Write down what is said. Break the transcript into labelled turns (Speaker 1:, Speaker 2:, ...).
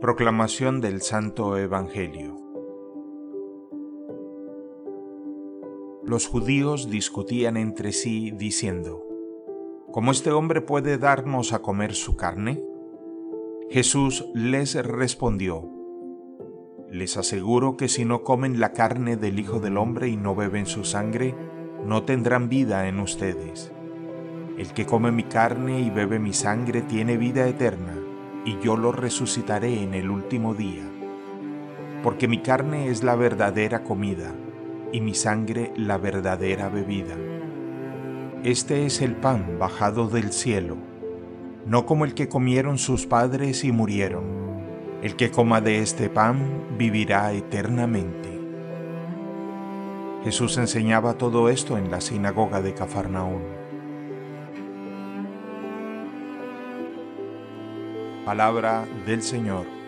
Speaker 1: Proclamación del Santo Evangelio Los judíos discutían entre sí diciendo, ¿Cómo este hombre puede darnos a comer su carne? Jesús les respondió, Les aseguro que si no comen la carne del Hijo del Hombre y no beben su sangre, no tendrán vida en ustedes. El que come mi carne y bebe mi sangre tiene vida eterna, y yo lo resucitaré en el último día. Porque mi carne es la verdadera comida, y mi sangre la verdadera bebida. Este es el pan bajado del cielo, no como el que comieron sus padres y murieron. El que coma de este pan vivirá eternamente. Jesús enseñaba todo esto en la sinagoga de Cafarnaún. Palabra del Señor.